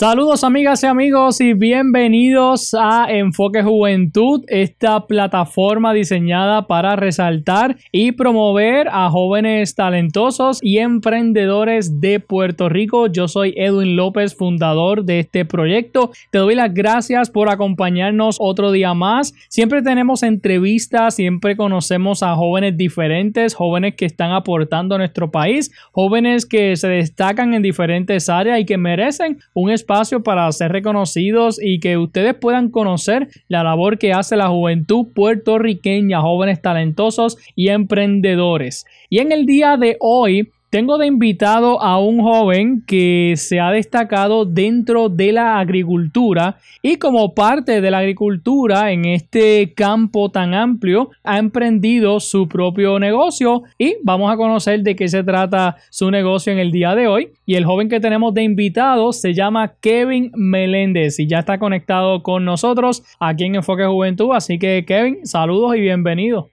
Saludos amigas y amigos y bienvenidos a Enfoque Juventud, esta plataforma diseñada para resaltar y promover a jóvenes talentosos y emprendedores de Puerto Rico. Yo soy Edwin López, fundador de este proyecto. Te doy las gracias por acompañarnos otro día más. Siempre tenemos entrevistas, siempre conocemos a jóvenes diferentes, jóvenes que están aportando a nuestro país, jóvenes que se destacan en diferentes áreas y que merecen un espacio para ser reconocidos y que ustedes puedan conocer la labor que hace la juventud puertorriqueña, jóvenes talentosos y emprendedores. Y en el día de hoy tengo de invitado a un joven que se ha destacado dentro de la agricultura y como parte de la agricultura en este campo tan amplio ha emprendido su propio negocio y vamos a conocer de qué se trata su negocio en el día de hoy. Y el joven que tenemos de invitado se llama Kevin Meléndez y ya está conectado con nosotros aquí en Enfoque Juventud. Así que Kevin, saludos y bienvenido.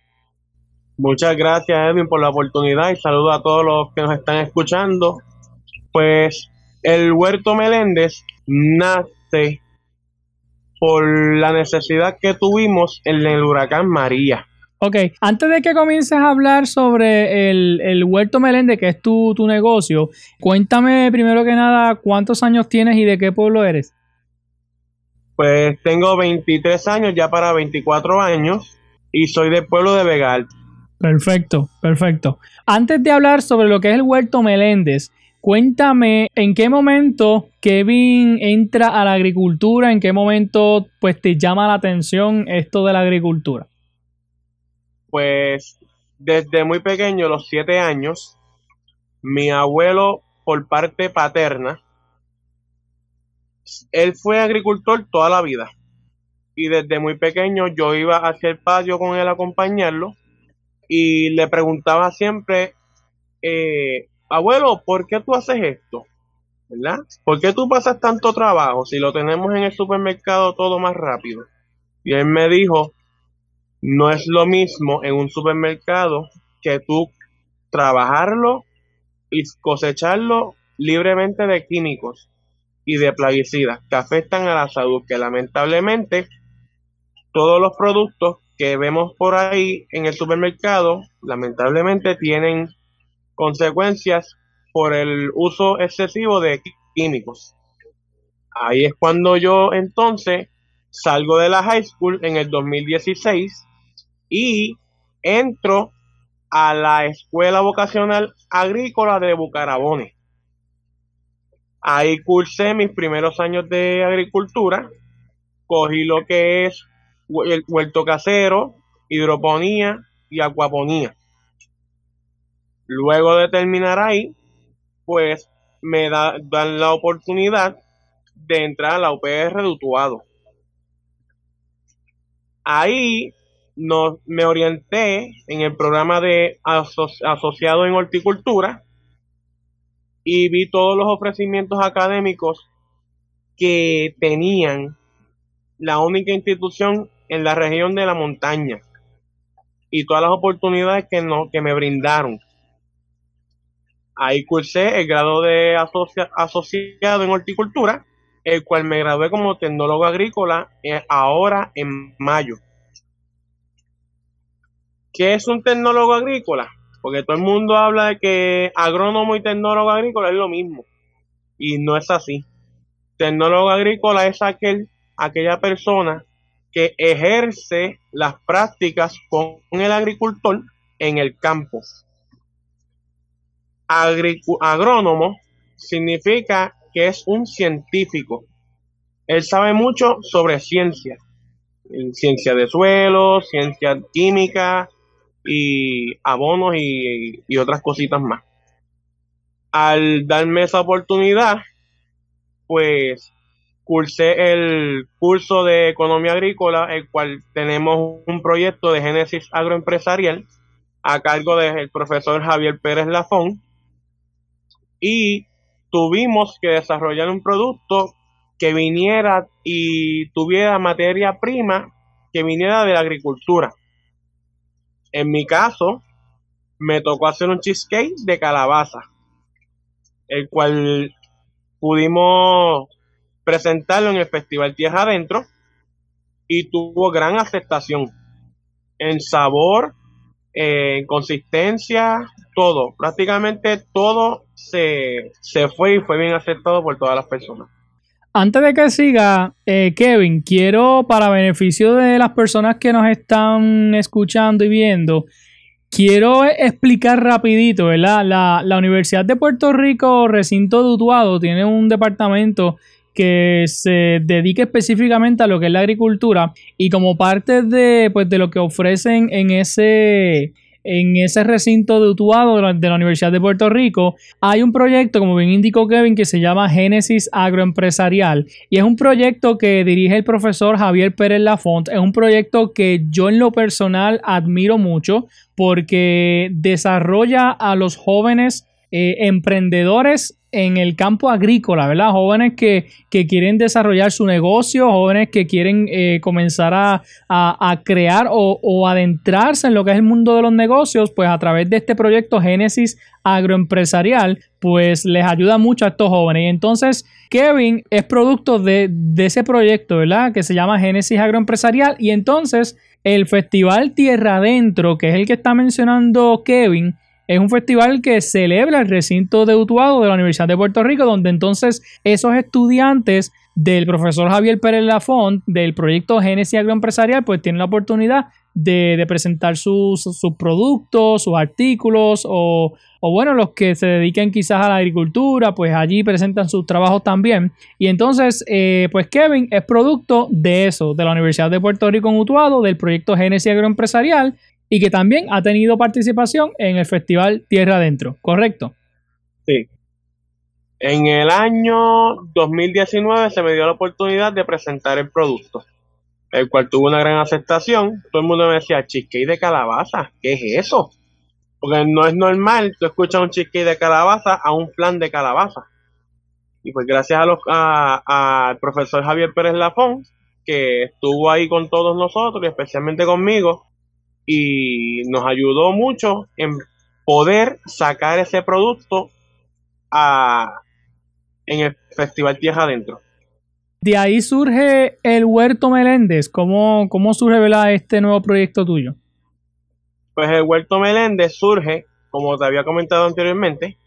Muchas gracias Edwin por la oportunidad y saludo a todos los que nos están escuchando. Pues el Huerto Meléndez nace por la necesidad que tuvimos en el huracán María. Ok, antes de que comiences a hablar sobre el, Huerto Meléndez, que es tu, tu negocio, cuéntame primero que nada cuántos años tienes y de qué pueblo eres. Pues tengo 23 años, ya para 24 años, y soy del pueblo de Vegal. Perfecto, perfecto. Antes de hablar sobre lo que es el Huerto Meléndez, cuéntame en qué momento Kevin entra a la agricultura, en qué momento pues te llama la atención esto de la agricultura. Pues desde muy pequeño, los siete años, mi abuelo por parte paterna, él fue agricultor toda la vida. Y desde muy pequeño yo iba hacia el patio con él a acompañarlo y le preguntaba siempre, eh, abuelo, ¿por qué tú haces esto? ¿Verdad? ¿Por qué tú pasas tanto trabajo si lo tenemos en el supermercado todo más rápido? Y él me dijo, no es lo mismo en un supermercado que tú trabajarlo y cosecharlo libremente de químicos y de plaguicidas que afectan a la salud, que lamentablemente todos los productos que vemos por ahí en el supermercado, lamentablemente tienen consecuencias por el uso excesivo de químicos. Ahí es cuando yo entonces salgo de la high school en el 2016 y entro a la Escuela Vocacional Agrícola de Bucarabones. Ahí cursé mis primeros años de agricultura, cogí lo que es huerto casero, hidroponía y acuaponía. Luego de terminar ahí, pues me da, dan la oportunidad de entrar a la UPR de. Ahí no, me orienté en el programa de asociado en horticultura y vi todos los ofrecimientos académicos que tenían la única institución en la región de la montaña y todas las oportunidades que, no, que me brindaron. Ahí cursé el grado de asociado en horticultura, el cual me gradué como tecnólogo agrícola eh, ahora en mayo. ¿Qué es un tecnólogo agrícola? Porque todo el mundo habla de que agrónomo y tecnólogo agrícola es lo mismo. Y no es así. Tecnólogo agrícola es aquel, aquella persona que ejerce las prácticas con el agricultor en el campo. agrónomo significa que es un científico. Él sabe mucho sobre ciencia. ciencia de suelo, ciencia química y abonos y, otras cositas más. Al darme esa oportunidad, pues cursé el curso de economía agrícola, el cual tenemos un proyecto de génesis agroempresarial a cargo del profesor Javier Pérez Lafón y tuvimos que desarrollar un producto que viniera y tuviera materia prima que viniera de la agricultura. En mi caso, me tocó hacer un cheesecake de calabaza, el cual pudimos presentarlo en el Festival Tierra Adentro y tuvo gran aceptación en sabor, en consistencia, todo, prácticamente todo se, se fue y fue bien aceptado por todas las personas. Antes de que siga, eh, Kevin, quiero para beneficio de las personas que nos están escuchando y viendo, quiero explicar rapidito, ¿verdad? La, la Universidad de Puerto Rico, recinto de Utuado, tiene un departamento que se dedica específicamente a lo que es la agricultura y como parte de, pues, de lo que ofrecen en ese en ese recinto de Utuado de la Universidad de Puerto Rico, hay un proyecto, como bien indicó Kevin, que se llama Génesis Agroempresarial. Y es un proyecto que dirige el profesor Javier Pérez Lafont. Es un proyecto que yo en lo personal admiro mucho porque desarrolla a los jóvenes eh, emprendedores en el campo agrícola, ¿verdad? Jóvenes que, quieren desarrollar su negocio, jóvenes que quieren eh, comenzar a, crear o, adentrarse en lo que es el mundo de los negocios, pues a través de este proyecto Génesis Agroempresarial, pues les ayuda mucho a estos jóvenes. Y entonces Kevin es producto de, de ese proyecto, ¿verdad? Que se llama Génesis Agroempresarial. Y entonces el Festival Tierra Adentro, que es el que está mencionando Kevin, es un festival que celebra el recinto de Utuado de la Universidad de Puerto Rico, donde entonces esos estudiantes del profesor Javier Pérez Lafont del proyecto Génesis Agroempresarial, pues tienen la oportunidad de, presentar sus, productos, sus artículos o, bueno, los que se dediquen quizás a la agricultura, pues allí presentan sus trabajos también. Y entonces, eh, pues Kevin es producto de eso, de la Universidad de Puerto Rico en Utuado, del proyecto Génesis Agroempresarial y que también ha tenido participación en el Festival Tierra Adentro, ¿correcto? Sí. En el año 2019 se me dio la oportunidad de presentar el producto, el cual tuvo una gran aceptación. Todo el mundo me decía, cheesecake de calabaza, ¿qué es eso? Porque no es normal tú escuchas un cheesecake de calabaza a un plan de calabaza. Y pues gracias a los al profesor Javier Pérez Lafón, que estuvo ahí con todos nosotros y especialmente conmigo, y nos ayudó mucho en poder sacar ese producto a, en el Festival Tierra Adentro. De ahí surge el Huerto Meléndez. ¿Cómo, cómo surge este nuevo proyecto tuyo? Pues el Huerto Meléndez surge, como te había comentado anteriormente,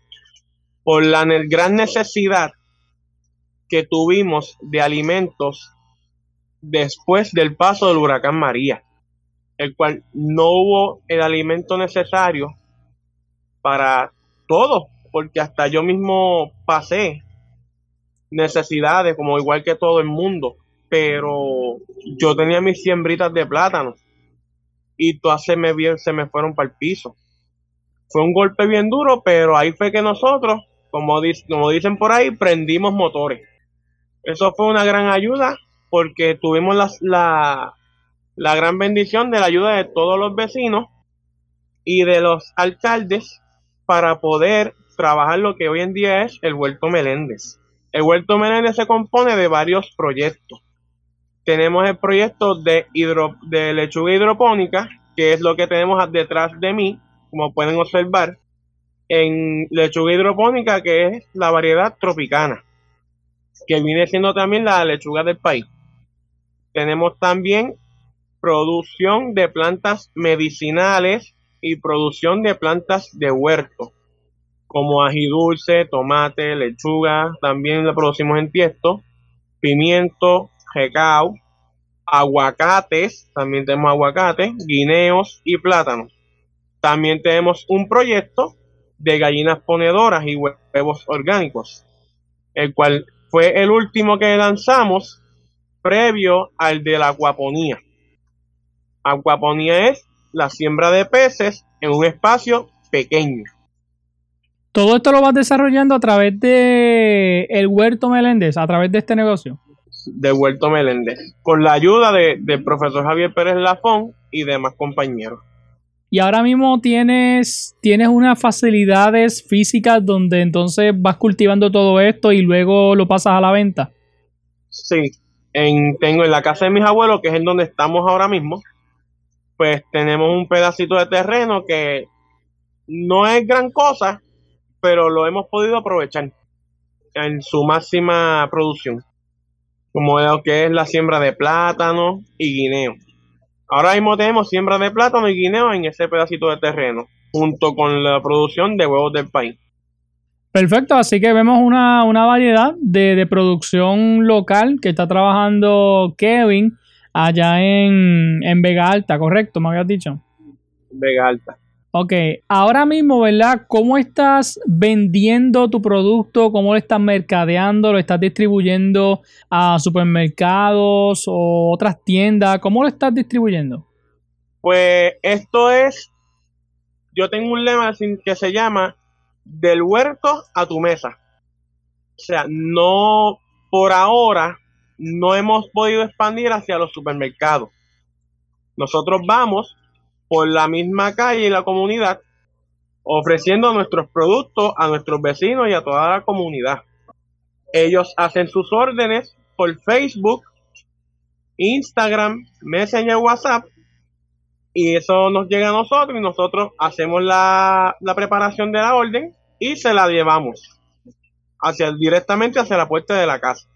por la gran necesidad que tuvimos de alimentos después del paso del huracán María el cual no hubo el alimento necesario para todo, porque hasta yo mismo pasé necesidades como igual que todo el mundo, pero yo tenía mis siembritas de plátano y todas se me, se me fueron para el piso. Fue un golpe bien duro, pero ahí fue que nosotros, como, como dicen por ahí, prendimos motores. Eso fue una gran ayuda porque tuvimos la, la gran bendición de la ayuda de todos los vecinos y de los alcaldes para poder trabajar lo que hoy en día es el Huerto Meléndez. El Huerto Meléndez se compone de varios proyectos. Tenemos el proyecto de, de lechuga hidropónica, que es lo que tenemos detrás de mí, como pueden observar, en lechuga hidropónica, que es la variedad tropicana, que viene siendo también la lechuga del país. Tenemos también producción de plantas medicinales y producción de plantas de huerto, como ají dulce, tomate, lechuga, también lo producimos en tiesto, pimiento, jecao, aguacates, también tenemos aguacates, guineos y plátanos. También tenemos un proyecto de gallinas ponedoras y huevos orgánicos, el cual fue el último que lanzamos previo al de la acuaponía Acuaponía es la siembra de peces en un espacio pequeño. Todo esto lo vas desarrollando a través de el Huerto Meléndez, a través de este negocio. De Huerto Meléndez, con la ayuda de, del profesor Javier Pérez Lafón y demás compañeros. Y ahora mismo tienes, tienes unas facilidades físicas donde entonces vas cultivando todo esto y luego lo pasas a la venta. Sí, en, tengo en la casa de mis abuelos, que es en donde estamos ahora mismo, pues tenemos un pedacito de terreno que no es gran cosa, pero lo hemos podido aprovechar en su máxima producción, como lo que es la siembra de plátano y guineo. Ahora mismo tenemos siembra de plátano y guineo en ese pedacito de terreno, junto con la producción de huevos del país. Perfecto, así que vemos una, variedad de, de, producción local que está trabajando Kevin allá en, en Vega Alta, ¿correcto? Me habías dicho. Vega Alta. Ok, ahora mismo, ¿verdad? ¿Cómo estás vendiendo tu producto? ¿Cómo lo estás mercadeando? ¿Lo estás distribuyendo a supermercados o otras tiendas? ¿Cómo lo estás distribuyendo? Pues esto es, yo tengo un lema que se llama del huerto a tu mesa. O sea, no, por ahora, no hemos podido expandir hacia los supermercados. Nosotros vamos por la misma calle y la comunidad, ofreciendo nuestros productos a nuestros vecinos y a toda la comunidad. Ellos hacen sus órdenes por Facebook, Instagram, Messenger, WhatsApp, y eso nos llega a nosotros y nosotros hacemos la, la preparación de la orden y se la llevamos hacia, directamente hacia la puerta de la casa.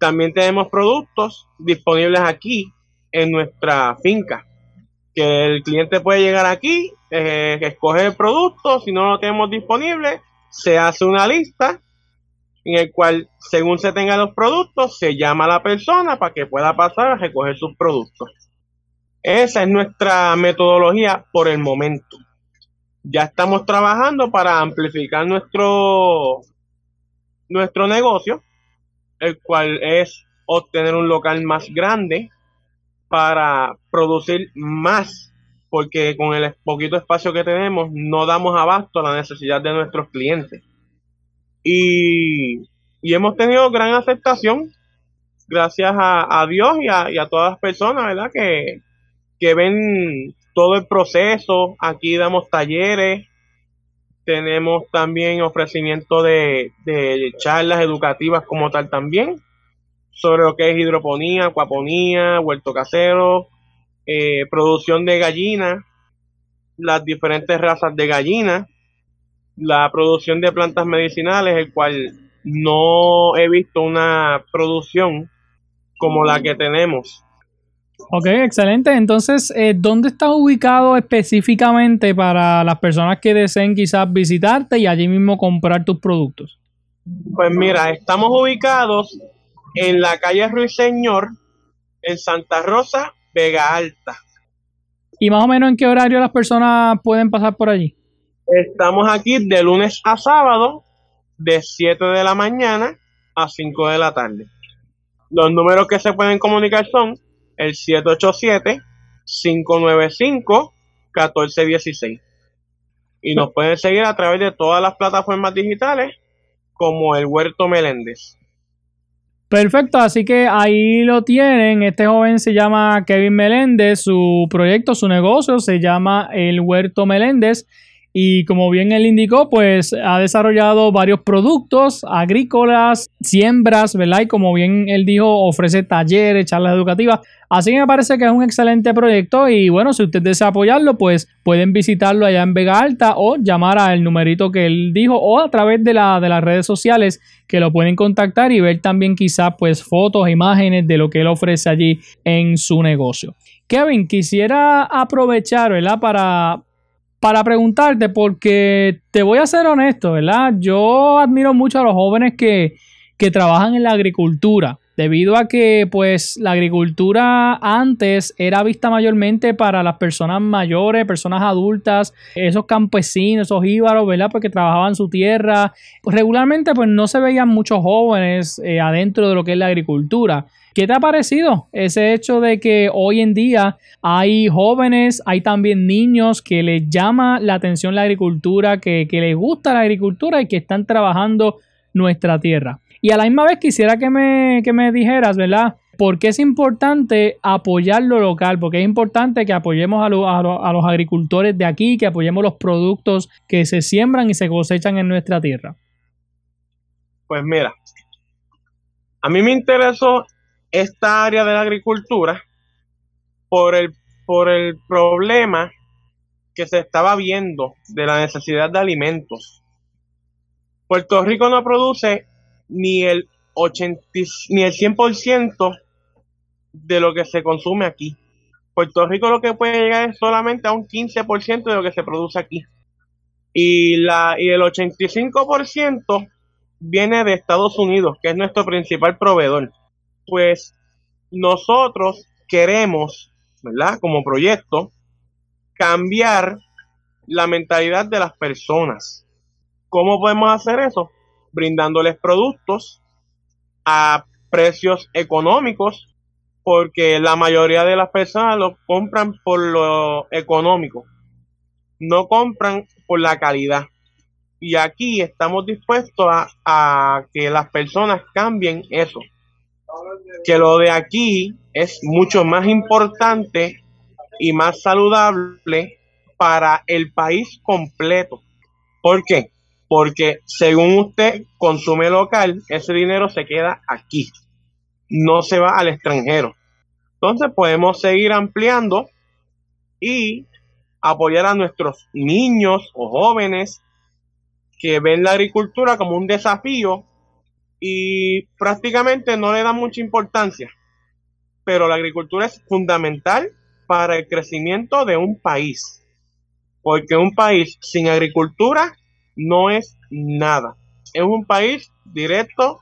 También tenemos productos disponibles aquí en nuestra finca que el cliente puede llegar aquí, eh, escoger el producto, si no lo tenemos disponible, se hace una lista en el cual, según se tengan los productos, se llama a la persona para que pueda pasar a recoger sus productos. Esa es nuestra metodología por el momento. Ya estamos trabajando para amplificar nuestro, nuestro negocio, el cual es obtener un local más grande, para producir más, porque con el poquito espacio que tenemos no damos abasto a la necesidad de nuestros clientes. Y, hemos tenido gran aceptación gracias a, Dios y a, todas las personas, ¿verdad? Que, que ven todo el proceso. Aquí damos talleres, tenemos también ofrecimiento de, de charlas educativas como tal también sobre lo que es hidroponía, acuaponía, huerto casero, eh, producción de gallinas, las diferentes razas de gallinas, la producción de plantas medicinales, el cual no he visto una producción como la que tenemos. Ok, excelente. Entonces, eh, ¿dónde está ubicado específicamente para las personas que deseen quizás visitarte y allí mismo comprar tus productos? Pues mira, estamos ubicados en la calle Ruiseñor, en Santa Rosa, Vega Alta. ¿Y más o menos en qué horario las personas pueden pasar por allí? Estamos aquí de lunes a sábado, de 7 de la mañana a 5 de la tarde. Los números que se pueden comunicar son el 787-595-1416. Y nos pueden seguir a través de todas las plataformas digitales como el Huerto Meléndez. Perfecto, así que ahí lo tienen. Este joven se llama Kevin Meléndez, su proyecto, su negocio se llama El Huerto Meléndez y como bien él indicó, pues ha desarrollado varios productos agrícolas, siembras, ¿verdad? Y como bien él dijo, ofrece talleres, charlas educativas. Así que me parece que es un excelente proyecto y bueno, si usted desea apoyarlo, pues pueden visitarlo allá en Vega Alta o llamar al numerito que él dijo o a través de, de las redes sociales que lo pueden contactar y ver también quizás pues fotos, imágenes de lo que él ofrece allí en su negocio. Kevin, quisiera aprovechar, ¿verdad? Para, para preguntarte, porque te voy a ser honesto, ¿verdad? Yo admiro mucho a los jóvenes que, que trabajan en la agricultura, debido a que pues la agricultura antes era vista mayormente para las personas mayores, personas adultas, esos campesinos, esos íbaros, ¿verdad? Porque trabajaban su tierra. regularmente pues no se veían muchos jóvenes eh, adentro de lo que es la agricultura. ¿Qué te ha parecido ese hecho de que hoy en día hay jóvenes, hay también niños que les llama la atención la agricultura, que, les gusta la agricultura y que están trabajando nuestra tierra? Y a la misma vez quisiera que me, que me dijeras, ¿verdad? ¿Por qué es importante apoyar lo local? Porque es importante que apoyemos a, a, los agricultores de aquí, que apoyemos los productos que se siembran y se cosechan en nuestra tierra. Pues mira, a mí me interesó esta área de la agricultura por el, por el problema que se estaba viendo de la necesidad de alimentos. Puerto Rico no produce ni el 80, ni el 100% de lo que se consume aquí. Puerto Rico lo que puede llegar es solamente a un 15% de lo que se produce aquí. Y, la, y el 85% viene de Estados Unidos, que es nuestro principal proveedor pues nosotros queremos, ¿verdad? Como proyecto, cambiar la mentalidad de las personas. ¿Cómo podemos hacer eso? Brindándoles productos a precios económicos, porque la mayoría de las personas lo compran por lo económico, no compran por la calidad. Y aquí estamos dispuestos a, a que las personas cambien eso que lo de aquí es mucho más importante y más saludable para el país completo. ¿Por qué? Porque según usted consume local, ese dinero se queda aquí, no se va al extranjero. Entonces podemos seguir ampliando y apoyar a nuestros niños o jóvenes que ven la agricultura como un desafío y prácticamente no le dan mucha importancia. Pero la agricultura es fundamental para el crecimiento de un país. Porque un país sin agricultura no es nada. Es un país directo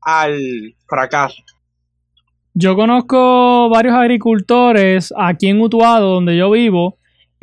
al fracaso. Yo conozco varios agricultores aquí en Utuado, donde yo vivo,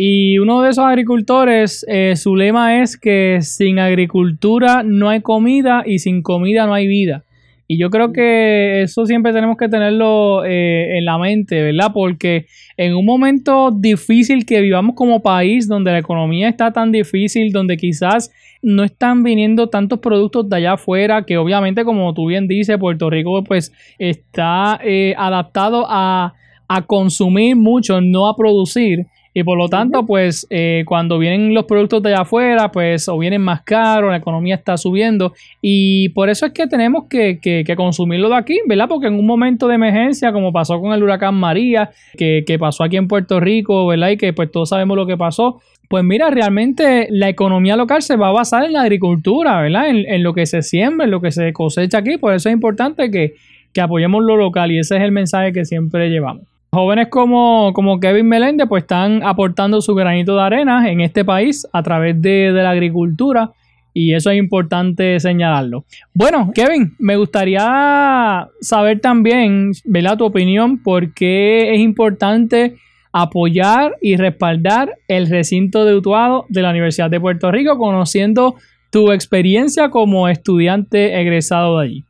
y uno de esos agricultores, eh, su lema es que sin agricultura no hay comida y sin comida no hay vida. Y yo creo que eso siempre tenemos que tenerlo eh, en la mente, ¿verdad? Porque en un momento difícil que vivamos como país, donde la economía está tan difícil, donde quizás no están viniendo tantos productos de allá afuera, que obviamente, como tú bien dices, Puerto Rico pues está eh, adaptado a, a consumir mucho, no a producir. Y por lo tanto, pues eh, cuando vienen los productos de allá afuera, pues o vienen más caros, la economía está subiendo. Y por eso es que tenemos que, que, consumirlo de aquí, ¿verdad? Porque en un momento de emergencia, como pasó con el huracán María, que, que pasó aquí en Puerto Rico, ¿verdad? Y que pues todos sabemos lo que pasó. Pues mira, realmente la economía local se va a basar en la agricultura, ¿verdad? En, en lo que se siembra, en lo que se cosecha aquí. Por eso es importante que, que apoyemos lo local y ese es el mensaje que siempre llevamos. Jóvenes como, Kevin Meléndez pues están aportando su granito de arena en este país a través de, la agricultura y eso es importante señalarlo. Bueno, Kevin, me gustaría saber también, ¿verdad? Tu opinión, por qué es importante apoyar y respaldar el recinto de Utuado de la Universidad de Puerto Rico, conociendo tu experiencia como estudiante egresado de allí.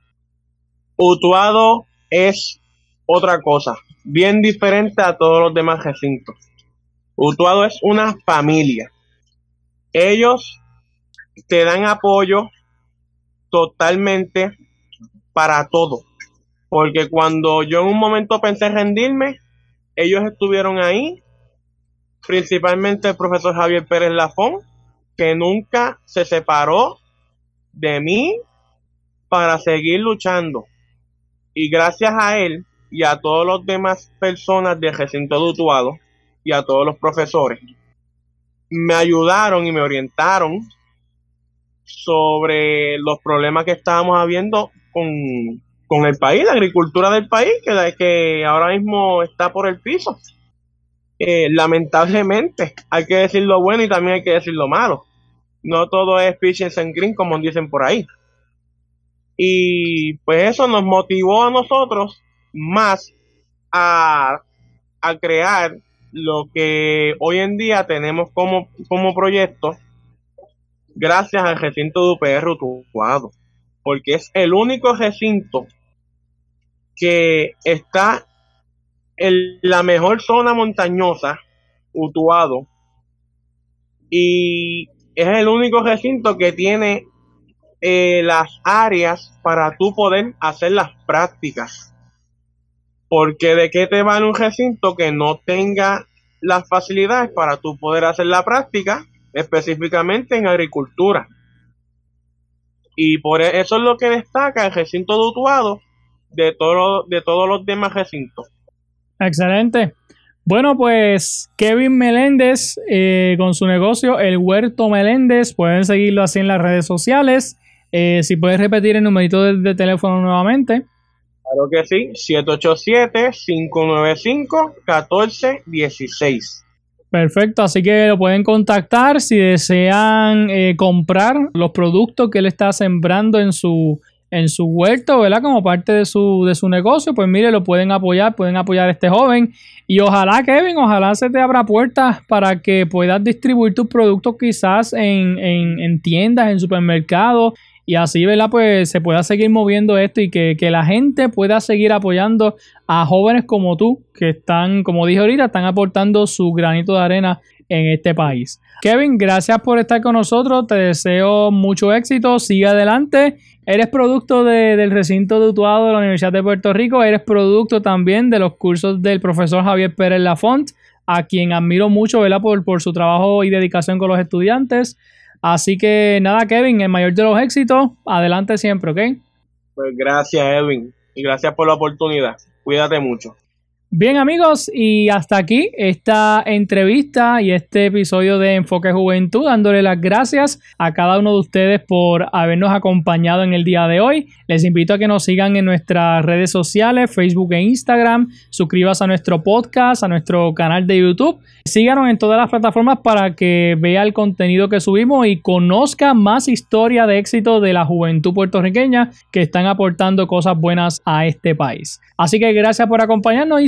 Utuado es otra cosa bien diferente a todos los demás recintos. Utuado es una familia. Ellos te dan apoyo totalmente para todo. Porque cuando yo en un momento pensé rendirme, ellos estuvieron ahí, principalmente el profesor Javier Pérez Lafón, que nunca se separó de mí para seguir luchando. Y gracias a él, y a todos los demás personas del recinto de y a todos los profesores me ayudaron y me orientaron sobre los problemas que estábamos habiendo con, el país, la agricultura del país, que, que ahora mismo está por el piso. Eh, lamentablemente, hay que decir lo bueno y también hay que decir lo malo. No todo es pitch and green, como dicen por ahí. Y pues eso nos motivó a nosotros más a, crear lo que hoy en día tenemos como, como proyecto gracias al recinto de UPR Utuado, porque es el único recinto que está en la mejor zona montañosa, Utuado, y es el único recinto que tiene eh, las áreas para tú poder hacer las prácticas. Porque de qué te vale un recinto que no tenga las facilidades para tú poder hacer la práctica, específicamente en agricultura. Y por e, eso es lo que destaca el recinto de de, todo, de todos los demás recintos. Excelente. Bueno, pues Kevin Meléndez eh, con su negocio El Huerto Meléndez, pueden seguirlo así en las redes sociales. Eh, si puedes repetir el numerito de, teléfono nuevamente. Claro que sí, 787-595-1416. Perfecto, así que lo pueden contactar si desean eh, comprar los productos que él está sembrando en su, en su huerto, ¿verdad? Como parte de su, de su negocio, pues mire, lo pueden apoyar, pueden apoyar a este joven. Y ojalá, Kevin, ojalá se te abra puertas para que puedas distribuir tus productos quizás en, en, en tiendas, en supermercados. Y así, ¿verdad? Pues se pueda seguir moviendo esto y que, que, la gente pueda seguir apoyando a jóvenes como tú, que están, como dije ahorita, están aportando su granito de arena en este país. Kevin, gracias por estar con nosotros. Te deseo mucho éxito. Sigue adelante Eres producto del recinto de Utuado de la Universidad de Puerto Rico, eres producto también de los cursos del profesor Javier Pérez Lafont, a quien admiro mucho ¿verdad? Por, por su trabajo y dedicación con los estudiantes. Así que nada, Kevin, el mayor de los éxitos, adelante siempre, ¿ok? Pues gracias, Edwin, y gracias por la oportunidad. Cuídate mucho. Bien amigos, y hasta aquí esta entrevista y este episodio de Enfoque Juventud, dándole las gracias a cada uno de ustedes por habernos acompañado en el día de hoy. Les invito a que nos sigan en nuestras redes sociales, Facebook e Instagram, suscríbase a nuestro podcast, a nuestro canal de YouTube, síganos en todas las plataformas para que vea el contenido que subimos y conozca más historia de éxito de la juventud puertorriqueña que están aportando cosas buenas a este país. Así que gracias por acompañarnos y